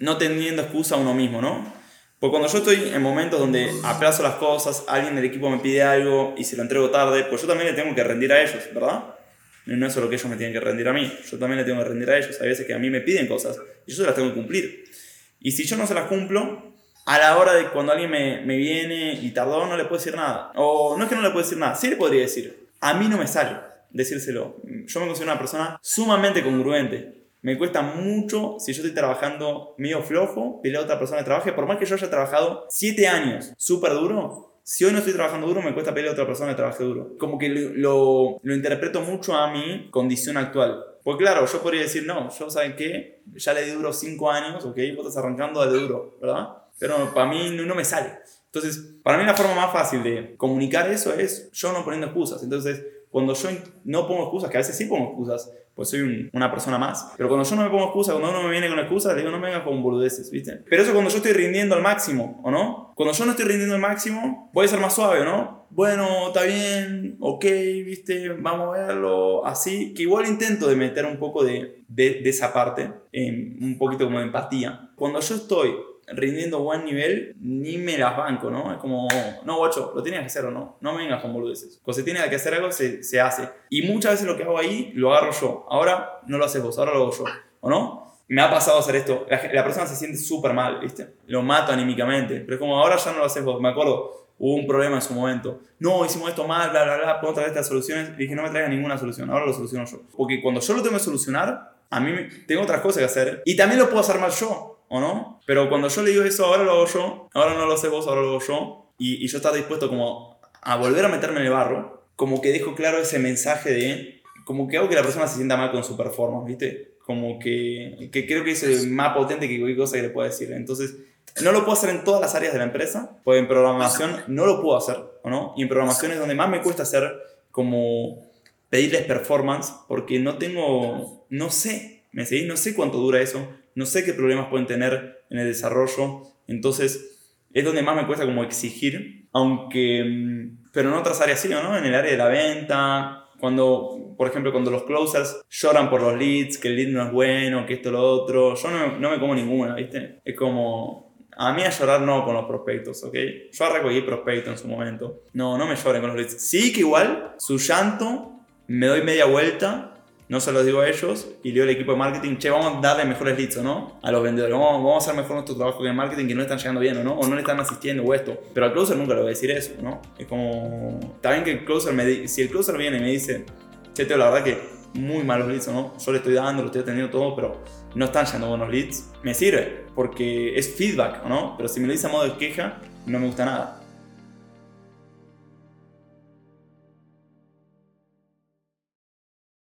no teniendo excusa a uno mismo, ¿no? Porque cuando yo estoy en momentos donde aplazo las cosas, alguien del equipo me pide algo y se lo entrego tarde, pues yo también le tengo que rendir a ellos, ¿verdad? No es solo que ellos me tienen que rendir a mí, yo también le tengo que rendir a ellos. Hay veces que a mí me piden cosas y yo se las tengo que cumplir. Y si yo no se las cumplo, a la hora de cuando alguien me, me viene y tardó, no le puedo decir nada. O no es que no le puedo decir nada, sí le podría decir. A mí no me sale decírselo. Yo me considero una persona sumamente congruente. Me cuesta mucho, si yo estoy trabajando medio flojo, pedirle a otra persona que trabaje, por más que yo haya trabajado 7 años súper duro, si hoy no estoy trabajando duro, me cuesta pedirle a otra persona que trabaje duro. Como que lo, lo, interpreto mucho a mi condición actual. Porque claro, yo podría decir, no, yo, ¿saben qué? Ya le di duro 5 años, ok, vos estás arrancando, de duro, ¿verdad? Pero para mí no, no me sale. Entonces, para mí la forma más fácil de comunicar eso es yo no poniendo excusas. Entonces, cuando yo no pongo excusas, que a veces sí pongo excusas, pues soy una persona más, pero cuando yo no me pongo excusas, cuando uno me viene con excusas, digo, no me vengas con boludeces, ¿viste? Pero eso cuando yo estoy rindiendo al máximo, ¿o no? Cuando yo no estoy rindiendo al máximo, voy a ser más suave, ¿no? Bueno, está bien, ok, ¿viste? Vamos a verlo así, que igual intento de meter un poco de, de, de esa parte, un poquito como de empatía. Cuando yo estoy rindiendo buen nivel, ni me las banco, ¿no? Es como, no, guacho, lo tienes que hacer o no, no me vengas con boludeces. Cuando se tiene que hacer algo, se, se hace. Y muchas veces lo que hago ahí, lo agarro yo. Ahora no lo haces vos, ahora lo hago yo, ¿o no? Me ha pasado hacer esto. La, persona se siente súper mal, ¿viste? Lo mato anímicamente. Pero es como, ahora ya no lo haces vos. Me acuerdo, hubo un problema en su momento. No, hicimos esto mal, bla, bla, bla, puedo traer estas soluciones. Y dije, no me traigas ninguna solución, ahora lo soluciono yo. Porque cuando yo lo tengo que solucionar, a mí tengo otras cosas que hacer. Y también lo puedo hacer mal yo. ¿O no? Pero cuando yo le digo eso, ahora lo hago yo, ahora no lo haces vos, ahora lo hago yo, y, y yo estar dispuesto como a volver a meterme en el barro, como que dejo claro ese mensaje de, como que hago que la persona se sienta mal con su performance, ¿viste? Como que, que creo que es el más potente que cualquier cosa que le pueda decir. Entonces, no lo puedo hacer en todas las áreas de la empresa, pues en programación no lo puedo hacer, ¿o no? Y en programación es donde más me cuesta hacer como pedirles performance, porque no tengo, no sé, ¿me seguís? No sé cuánto dura eso, no sé qué problemas pueden tener en el desarrollo, entonces es donde más me cuesta como exigir, aunque, mm, pero en otras áreas sí, ¿no? En el área de la venta, cuando, por ejemplo, cuando los closers lloran por los leads, que el lead no es bueno, que esto, lo otro, yo no, no me como ninguna, ¿viste? Es como, a mí a llorar no con los prospectos, ¿ok? Yo recogí prospectos en su momento. No, no me lloren con los leads. Sí que igual, su llanto, me doy media vuelta no se los digo a ellos y le digo al equipo de marketing, che, vamos a darle mejores leads, ¿no? A los vendedores, vamos, vamos, a hacer mejor nuestro trabajo que el marketing que no están llegando bien, ¿o no? O no le están asistiendo o esto. Pero al closer nunca le voy a decir eso, ¿no? Es como, está bien que el closer me si el closer viene y me dice, che, Teo, la verdad que muy malos leads, ¿no? Yo le estoy dando, lo estoy atendiendo todo, pero no están llegando buenos leads. Me sirve, porque es feedback, ¿no? Pero si me lo dice a modo de queja, no me gusta nada.